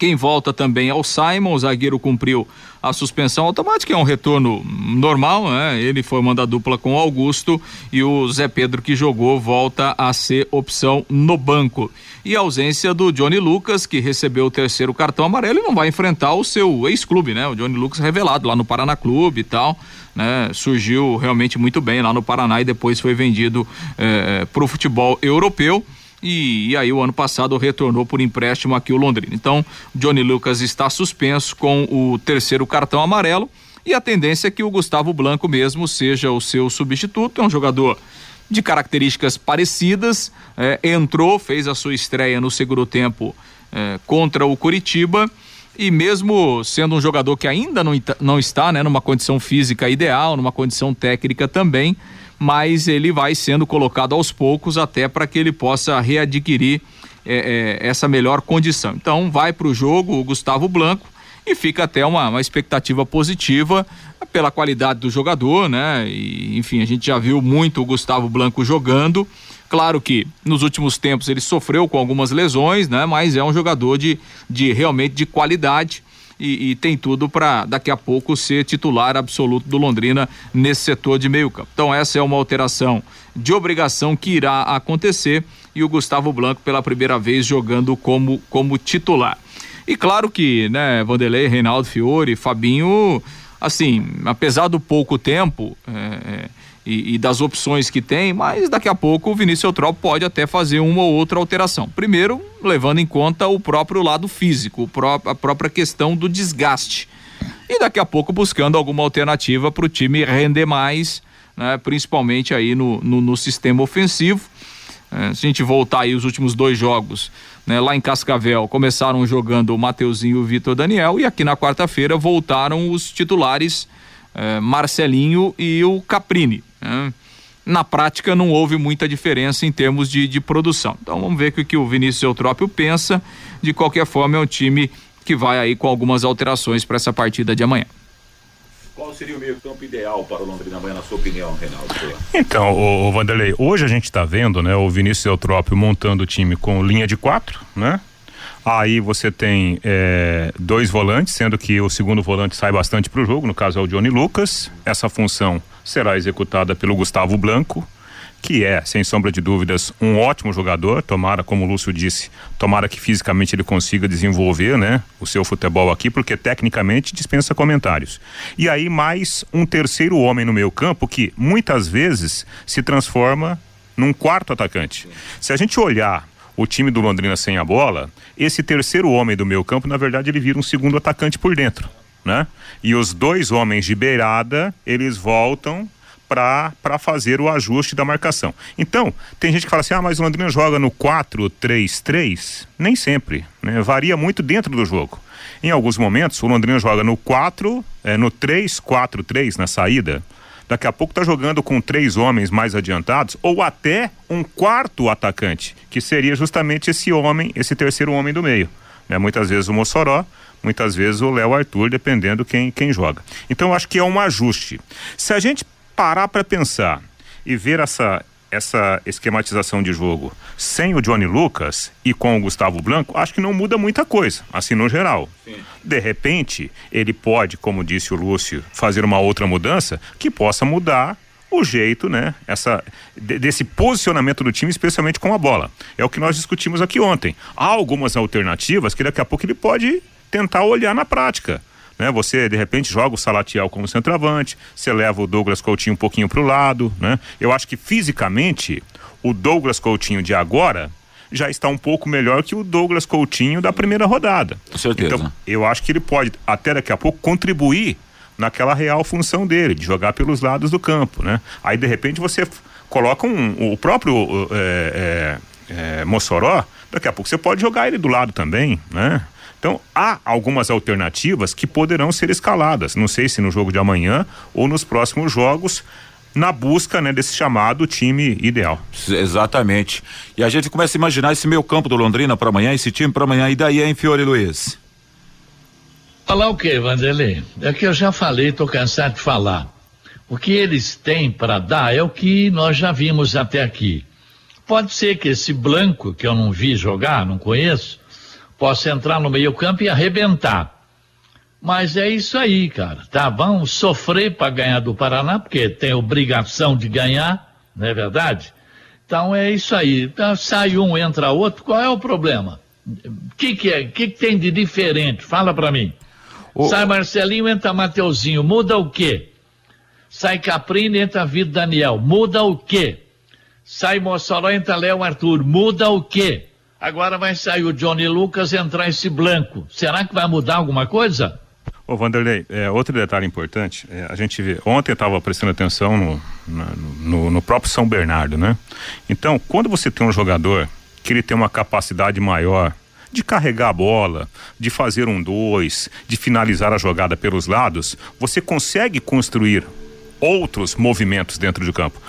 Quem volta também é o Simon, o zagueiro cumpriu a suspensão automática, é um retorno normal, né? Ele foi mandar dupla com o Augusto e o Zé Pedro que jogou volta a ser opção no banco. E a ausência do Johnny Lucas, que recebeu o terceiro cartão amarelo e não vai enfrentar o seu ex-clube, né? O Johnny Lucas revelado lá no Paraná Clube e tal né? Surgiu realmente muito bem lá no Paraná e depois foi vendido eh, para o futebol europeu. E, e, aí o ano passado retornou por empréstimo aqui o Londrina. Então, Johnny Lucas está suspenso com o terceiro cartão amarelo e a tendência é que o Gustavo Blanco mesmo seja o seu substituto. É um jogador de características parecidas, eh, entrou, fez a sua estreia no segundo tempo eh, contra o Curitiba e mesmo sendo um jogador que ainda não, não está né, numa condição física ideal, numa condição técnica também, mas ele vai sendo colocado aos poucos até para que ele possa readquirir é, é, essa melhor condição. Então vai para o jogo o Gustavo Blanco e fica até uma, uma expectativa positiva pela qualidade do jogador, né? E, enfim, a gente já viu muito o Gustavo Blanco jogando. Claro que nos últimos tempos ele sofreu com algumas lesões, né? Mas é um jogador de, de realmente de qualidade. E, e, tem tudo para daqui a pouco ser titular absoluto do Londrina nesse setor de meio campo. Então essa é uma alteração de obrigação que irá acontecer e o Gustavo Blanco pela primeira vez jogando como como titular. E claro que, né, Vanderlei, Reinaldo Fiore, Fabinho, assim, apesar do pouco tempo, é, é e, e, das opções que tem, mas daqui a pouco o Vinícius Eutrópio pode até fazer uma ou outra alteração. Primeiro, levando em conta o próprio lado físico, a própria questão do desgaste. E daqui a pouco buscando alguma alternativa para o time render mais, né, principalmente aí no, no, no sistema ofensivo. É, se a gente voltar aí os últimos dois jogos, né, lá em Cascavel, começaram jogando o Mateuzinho e o Vitor Daniel, e aqui na quarta-feira voltaram os titulares é, Marcelinho e o Caprini. Né? Na prática, não houve muita diferença em termos de, de produção. Então, vamos ver o que o Vinícius Eutrópio pensa. De qualquer forma, é um time que vai aí com algumas alterações para essa partida de amanhã. Qual seria o meio campo ideal para o Londrina amanhã, na sua opinião, Reinaldo? Então, o, o Vanderlei, hoje a gente está vendo, né, o Vinícius Eutrópio montando o time com linha de quatro, né? Aí você tem é, dois volantes, sendo que o segundo volante sai bastante para o jogo, no caso é o Johnny Lucas. Essa função será executada pelo Gustavo Blanco, que é, sem sombra de dúvidas, um ótimo jogador. Tomara, como o Lúcio disse, tomara que fisicamente ele consiga desenvolver, né, o seu futebol aqui, porque tecnicamente dispensa comentários. E aí mais um terceiro homem no meio campo que muitas vezes se transforma num quarto atacante. Se a gente olhar o time do Londrina sem a bola, esse terceiro homem do meio campo, na verdade, ele vira um segundo atacante por dentro né? E os dois homens de beirada, eles voltam para fazer o ajuste da marcação. Então, tem gente que fala assim: ah, mas o Londrina joga no 4-3-3. Nem sempre, né? Varia muito dentro do jogo. Em alguns momentos, o Londrina joga no 4, é, no 3-4-3 na saída. Daqui a pouco está jogando com três homens mais adiantados ou até um quarto atacante, que seria justamente esse homem, esse terceiro homem do meio. Né? Muitas vezes o Mossoró, muitas vezes o Léo Arthur, dependendo quem, quem joga. Então acho que é um ajuste. Se a gente parar para pensar e ver essa, essa esquematização de jogo sem o Johnny Lucas e com o Gustavo Blanco, acho que não muda muita coisa, assim no geral. Sim. De repente, ele pode, como disse o Lúcio, fazer uma outra mudança que possa mudar o jeito, né, essa, desse posicionamento do time, especialmente com a bola. É o que nós discutimos aqui ontem. Há algumas alternativas que daqui a pouco ele pode tentar olhar na prática. Né? Você, de repente, joga o Salatiel como centroavante, você leva o Douglas Coutinho um pouquinho para o lado, né? Eu acho que fisicamente, o Douglas Coutinho de agora já está um pouco melhor que o Douglas Coutinho da primeira rodada. Com certeza. Então, eu acho que ele pode, até daqui a pouco, contribuir naquela real função dele, de jogar pelos lados do campo, né? Aí, de repente, você coloca um, o próprio é, é, é, Mossoró, daqui a pouco você pode jogar ele do lado também, né? Então, há algumas alternativas que poderão ser escaladas. Não sei se no jogo de amanhã ou nos próximos jogos, na busca né, desse chamado time ideal. Exatamente. E a gente começa a imaginar esse meio campo do Londrina para amanhã, esse time para amanhã. E daí, hein, Fiore Luiz? Falar o quê, Vanderlei? É que eu já falei, estou cansado de falar. O que eles têm para dar é o que nós já vimos até aqui. Pode ser que esse Blanco, que eu não vi jogar, não conheço, possa entrar no meio-campo e arrebentar. Mas é isso aí, cara. Tá, vamos sofrer para ganhar do Paraná, porque tem obrigação de ganhar, não é verdade? Então é isso aí. Então, sai um, entra outro, qual é o problema? O que, que é? O que, que, tem de diferente? Fala para mim. O... Sai Marcelinho, entra Mateuzinho, muda o quê? Sai Caprini, entra Vitor Daniel, muda o quê? Sai Mossoró, entra Léo Arthur, muda o quê? Agora vai sair o Johnny Lucas entrar esse Blanco. Será que vai mudar alguma coisa? Ô Vanderlei, é, outro detalhe importante, é, a gente vê, ontem estava prestando atenção no, no, no, próprio São Bernardo, né? Então, quando você tem um jogador que ele tem uma capacidade maior de carregar a bola, de fazer um dois, de finalizar a jogada pelos lados, você consegue construir outros movimentos dentro do campo.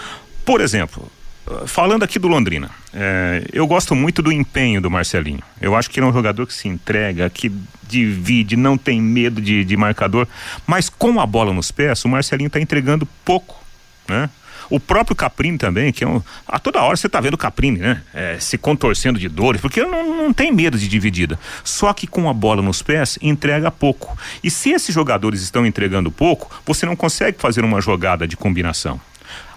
Por exemplo, falando aqui do Londrina, é, eu gosto muito do empenho do Marcelinho. Eu acho que ele é um jogador que se entrega, que divide, não tem medo de, de marcador. Mas com a bola nos pés, o Marcelinho está entregando pouco, né? O próprio Caprini também, que é um, a toda hora você está vendo o Caprini, né? É, se contorcendo de dores, porque não, não tem medo de dividida. Só que com a bola nos pés, entrega pouco. E se esses jogadores estão entregando pouco, você não consegue fazer uma jogada de combinação.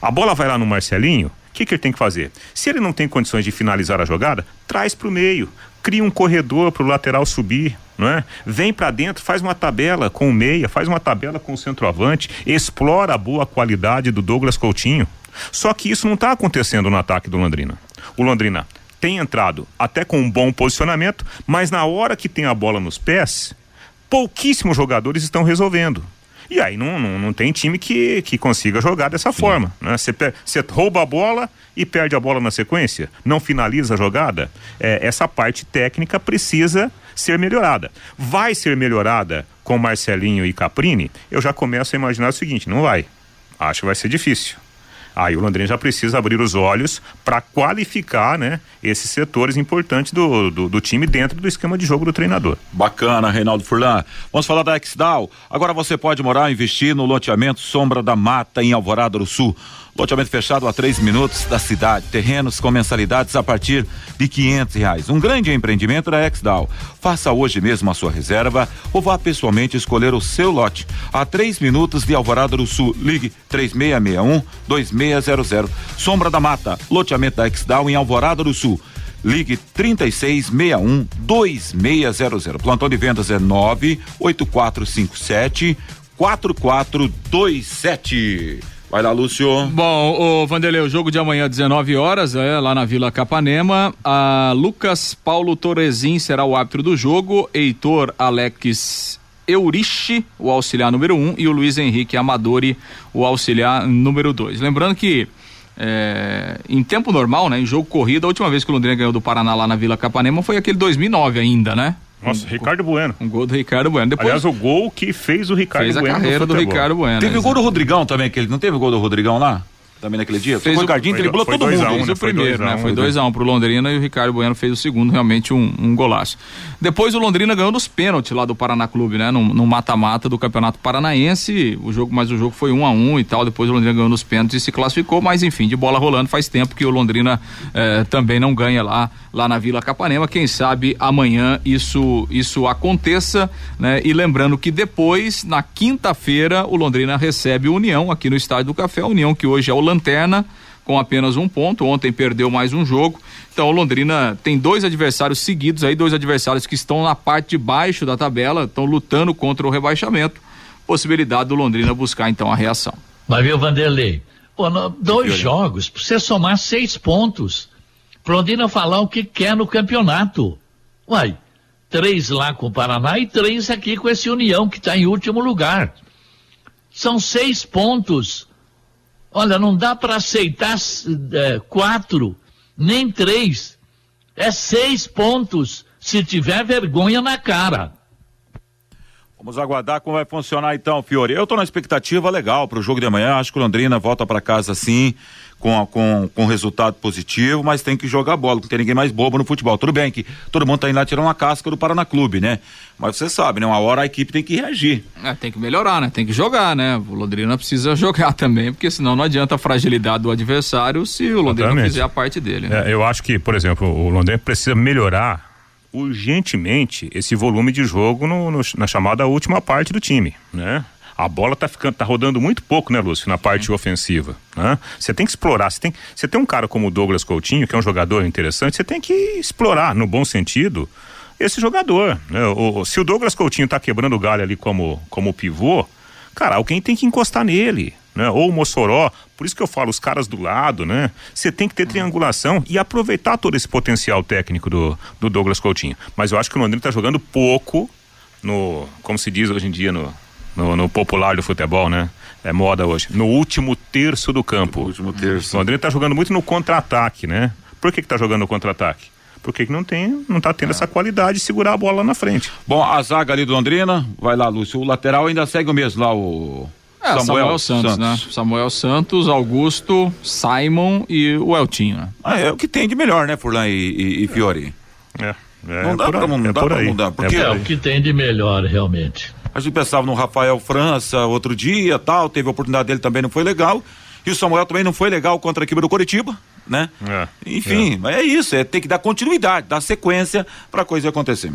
A bola vai lá no Marcelinho, que, que ele tem que fazer? Se ele não tem condições de finalizar a jogada, traz para o meio, cria um corredor para o lateral subir, não é? Vem para dentro, faz uma tabela com o meia, faz uma tabela com o centroavante, explora a boa qualidade do Douglas Coutinho. Só que isso não está acontecendo no ataque do Londrina. O Londrina tem entrado até com um bom posicionamento, mas na hora que tem a bola nos pés, pouquíssimos jogadores estão resolvendo. E aí não, não, não tem time que, que consiga jogar dessa Sim. forma. Você né? rouba a bola e perde a bola na sequência, não finaliza a jogada. É, essa parte técnica precisa ser melhorada. Vai ser melhorada com Marcelinho e Caprini? Eu já começo a imaginar o seguinte: não vai. Acho que vai ser difícil. Aí o Londrina já precisa abrir os olhos para qualificar, né, esses setores importantes do, do, do, time dentro do esquema de jogo do treinador. Bacana, Reinaldo Furlan. Vamos falar da Exdal. Agora você pode morar e investir no loteamento Sombra da Mata em Alvorada do Sul. Loteamento fechado a três minutos da cidade. Terrenos com mensalidades a partir de quinhentos reais. Um grande empreendimento da Exdal. Faça hoje mesmo a sua reserva ou vá pessoalmente escolher o seu lote. A três minutos de Alvorada do Sul. Ligue três meia, meia um, dois meia zero zero. Sombra da Mata. Loteamento da Exdal em Alvorada do Sul. Ligue 3661 2600. Plantão de vendas é 98457 4427. Vai lá, Lúcio. Bom, o Vanderlei, o jogo de amanhã, 19 horas, é lá na Vila Capanema. A Lucas Paulo Torrezin será o árbitro do jogo. Heitor Alex Euriche, o auxiliar número 1, um, e o Luiz Henrique Amadori, o auxiliar número 2. Lembrando que é, em tempo normal, né, em jogo corrido, a última vez que o Londrina ganhou do Paraná lá na Vila Capanema foi aquele 2009 ainda, né? Nossa, um, Ricardo Bueno. Um gol do Ricardo Bueno. Depois, Aliás, o gol que fez o Ricardo fez Bueno. Fez a carreira do Ricardo Bueno. Teve o gol do Rodrigão também, que ele não teve o gol do Rodrigão lá? Também naquele dia? Fez o Cardinho, driblou todo mundo. Um, né? o primeiro, né? Foi 2x1 um, pro Londrina e o Ricardo Bueno fez o segundo, realmente um, um, golaço. Depois o Londrina ganhou nos pênaltis lá do Paraná Clube, né? No mata-mata do Campeonato Paranaense. O jogo, mas o jogo foi 1 um a 1 um e tal. Depois o Londrina ganhou nos pênaltis e se classificou, mas enfim, de bola rolando faz tempo que o Londrina eh, também não ganha lá, lá na Vila Capanema. Quem sabe amanhã isso, isso aconteça, né? E lembrando que depois, na quinta-feira, o Londrina recebe o União aqui no Estádio do Café. União que hoje é o Lanterna com apenas um ponto. Ontem perdeu mais um jogo. Então o Londrina tem dois adversários seguidos aí, dois adversários que estão na parte de baixo da tabela, estão lutando contra o rebaixamento. Possibilidade do Londrina buscar então a reação. Mas viu, Vanderlei? Pô, no, dois jogos, pra você somar seis pontos. Pro Londrina falar o que quer no campeonato. Uai, três lá com o Paraná e três aqui com esse União que está em último lugar. São seis pontos. Olha, não dá para aceitar é, quatro, nem três. É seis pontos, se tiver vergonha na cara. Vamos aguardar como vai funcionar então, Fiore. Eu estou na expectativa legal para o jogo de amanhã. Acho que o Londrina volta para casa sim com, com, com resultado positivo, mas tem que jogar bola, não tem ninguém mais bobo no futebol. Tudo bem que todo mundo tá indo lá tirar uma casca do Paraná Clube, né? Mas você sabe, né? Uma hora a equipe tem que reagir. É, tem que melhorar, né? Tem que jogar, né? O Londrina precisa jogar também, porque senão não adianta a fragilidade do adversário se o Londrina Exatamente. não fizer a parte dele. Né? É, eu acho que, por exemplo, o Londrina precisa melhorar urgentemente esse volume de jogo no, no, na chamada última parte do time, né? A bola tá ficando, tá rodando muito pouco, né, Lúcio, na parte Sim. ofensiva, né? Você tem que explorar, você tem, você tem um cara como o Douglas Coutinho, que é um jogador interessante, você tem que explorar, no bom sentido, esse jogador, né? o, se o Douglas Coutinho tá quebrando o galho ali como, como pivô, cara, alguém tem que encostar nele, né? Ou o Mossoró, por isso que eu falo os caras do lado, né? Você tem que ter triangulação e aproveitar todo esse potencial técnico do, do Douglas Coutinho. Mas eu acho que o Londrina tá jogando pouco no, como se diz hoje em dia no, no, no, popular do futebol, né? É moda hoje. No último terço do campo. No último terço. O André tá jogando muito no contra-ataque, né? Por que que tá jogando no contra-ataque? Porque que não tem, não tá tendo é. essa qualidade de segurar a bola lá na frente. Bom, a zaga ali do Londrina, vai lá, Lúcio. O lateral ainda segue o mesmo lá, o. É, Samuel, Samuel Santos, Santos, né? Samuel Santos, Augusto, Simon e o Eltinho, né? Ah, é o que tem de melhor, né, Furlan e, e, e Fiore? É. é não dá pra, não é dá pra mudar. Porque... É o que tem de melhor, realmente. A gente pensava no Rafael França outro dia, tal, teve a oportunidade dele também, não foi legal. E o Samuel também não foi legal contra a equipe do Coritiba, né? É, Enfim, é. é isso, é ter que dar continuidade, dar sequência para a coisa acontecer.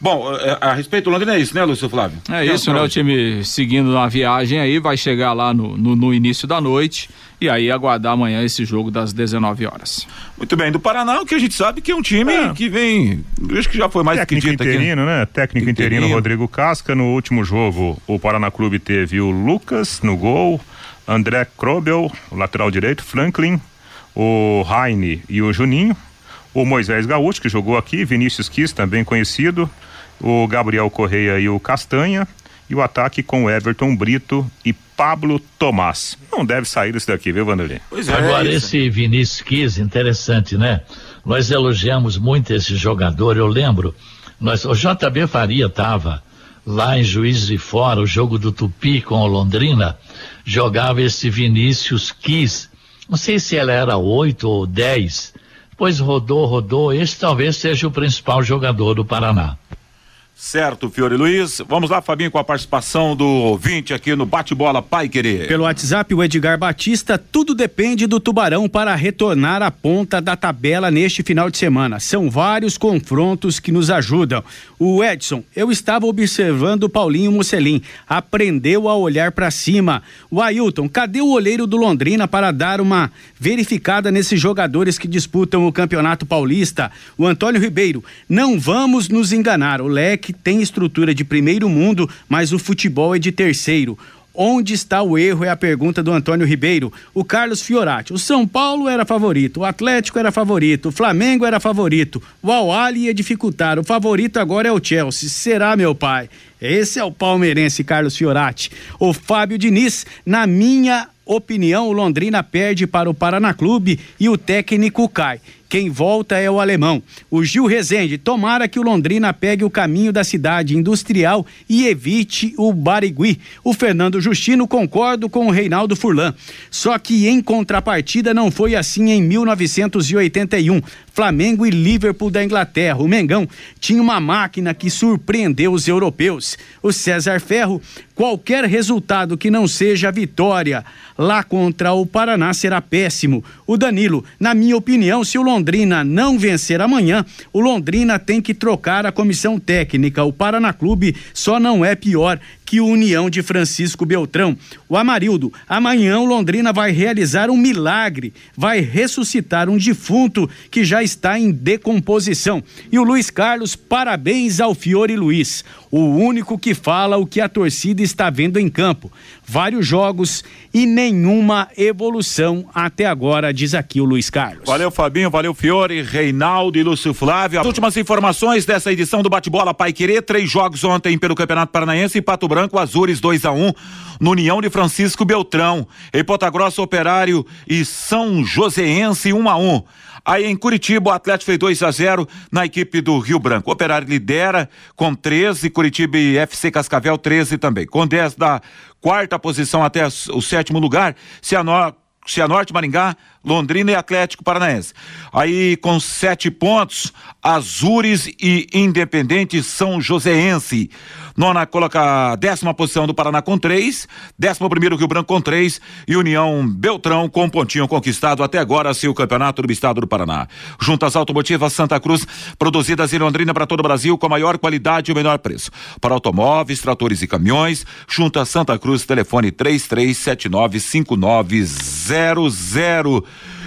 Bom, é, a respeito do Londrina é isso, né, Lúcio Flávio? É Tem isso, né? O time seguindo na viagem aí, vai chegar lá no, no, no, início da noite e aí aguardar amanhã esse jogo das 19 horas. Muito bem, do Paraná, o que a gente sabe que é um time é. que vem, acho que já foi mais Técnico que dito interino, aqui. né? Técnico interino. interino Rodrigo Casca, no último jogo o Paraná Clube teve o Lucas no gol, André Krobel, o lateral direito, Franklin, o Heine e o Juninho, o Moisés Gaúcho, que jogou aqui, Vinícius Kiss, também conhecido, o Gabriel Correia e o Castanha, e o ataque com o Everton Brito e Pablo Tomás. Não deve sair desse daqui, viu, Vanderlei? Pois é, Agora, é esse Vinícius Kiss, interessante, né? Nós elogiamos muito esse jogador, eu lembro, nós, o JB Faria estava lá em Juiz de Fora, o jogo do Tupi com o Londrina, jogava esse Vinícius Kiss, não sei se ela era oito ou dez, depois rodou, rodou, esse talvez seja o principal jogador do Paraná. Certo, Fiore Luiz. Vamos lá, Fabinho, com a participação do ouvinte aqui no Bate-Bola Pai Querer. Pelo WhatsApp, o Edgar Batista, tudo depende do Tubarão para retornar à ponta da tabela neste final de semana. São vários confrontos que nos ajudam. O Edson, eu estava observando o Paulinho Mocelin, aprendeu a olhar para cima. O Ailton, cadê o olheiro do Londrina para dar uma verificada nesses jogadores que disputam o Campeonato Paulista? O Antônio Ribeiro, não vamos nos enganar, o leque tem estrutura de primeiro mundo, mas o futebol é de terceiro. Onde está o erro? É a pergunta do Antônio Ribeiro. O Carlos Fiorati. O São Paulo era favorito, o Atlético era favorito, o Flamengo era favorito, o Al ia dificultar. O favorito agora é o Chelsea. Será, meu pai? Esse é o palmeirense Carlos Fiorati. O Fábio Diniz, na minha opinião, o Londrina perde para o Paraná Clube e o técnico cai. Quem volta é o alemão. O Gil Rezende, tomara que o Londrina pegue o caminho da cidade industrial e evite o Barigui. O Fernando Justino concordo com o Reinaldo Furlan. Só que em contrapartida não foi assim em 1981. Flamengo e Liverpool da Inglaterra. O Mengão tinha uma máquina que surpreendeu os europeus. O César Ferro, qualquer resultado que não seja vitória lá contra o Paraná será péssimo. O Danilo, na minha opinião, se o Londrina não vencer amanhã, o Londrina tem que trocar a comissão técnica. O Paraná Clube só não é pior que o União de Francisco Beltrão. O Amarildo, amanhã o Londrina vai realizar um milagre, vai ressuscitar um defunto que já está em decomposição. E o Luiz Carlos, parabéns ao Fiore Luiz, o único que fala o que a torcida está vendo em campo. Vários jogos e nenhuma evolução até agora, diz aqui o Luiz Carlos. Valeu, Fabinho, valeu, Fiore, Reinaldo e Lúcio Flávio. As últimas informações dessa edição do Bate-Bola Pai Querer, três jogos ontem pelo Campeonato Paranaense e Pato Branco, Azures 2 a 1 um, no União de Francisco Beltrão. Em Ponta Grossa, Operário e São Joséense 1 um a 1 um. Aí em Curitiba, o Atlético fez 2 a 0 na equipe do Rio Branco. O Operário lidera com 13, Curitiba e FC Cascavel 13 também. Com 10 da quarta posição até o sétimo lugar, Cianorte, Cianorte, Maringá, Londrina e Atlético Paranaense. Aí com sete pontos, Azures e Independente São Joséense. Nona coloca décima posição do Paraná com três, décimo primeiro Rio Branco com três e União Beltrão com um pontinho conquistado até agora seu campeonato do estado do Paraná. Juntas automotivas Santa Cruz, produzidas em Londrina para todo o Brasil com a maior qualidade e o menor preço. Para automóveis, tratores e caminhões, Junta Santa Cruz, telefone três três sete nove cinco nove zero zero.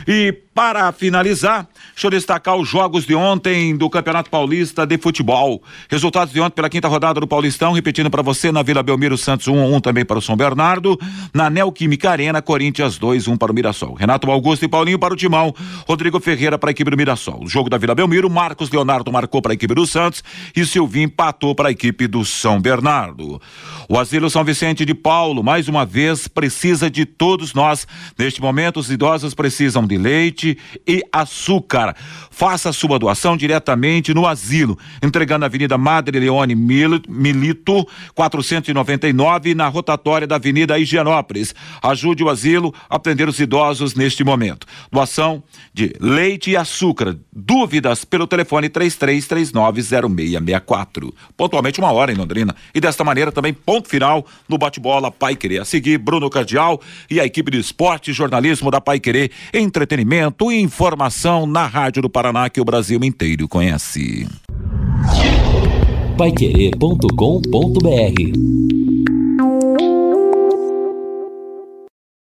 E para finalizar, deixa eu destacar os jogos de ontem do Campeonato Paulista de Futebol. Resultados de ontem pela quinta rodada do Paulistão, repetindo para você, na Vila Belmiro Santos 1 um, um também para o São Bernardo, na Neoquímica Arena, Corinthians 2 1 um para o Mirassol. Renato Augusto e Paulinho para o Timão, Rodrigo Ferreira para a equipe do Mirassol. O jogo da Vila Belmiro, Marcos Leonardo marcou para a equipe do Santos e Silvinho empatou para a equipe do São Bernardo. O Asilo São Vicente de Paulo, mais uma vez, precisa de todos nós. Neste momento, os idosos precisam de leite e açúcar. Faça sua doação diretamente no asilo, entregando na Avenida Madre Leone Milito, 499, na rotatória da Avenida Higienópolis. Ajude o asilo a atender os idosos neste momento. Doação de leite e açúcar. Dúvidas pelo telefone 33390664. Pontualmente uma hora em Londrina. E desta maneira também ponto final no bate-bola Pai Querer. A seguir, Bruno Cardial e a equipe de esporte e jornalismo da Pai Querer. Entretenimento e informação na Rádio do Paraná que o Brasil inteiro conhece. Paiquerê.com.br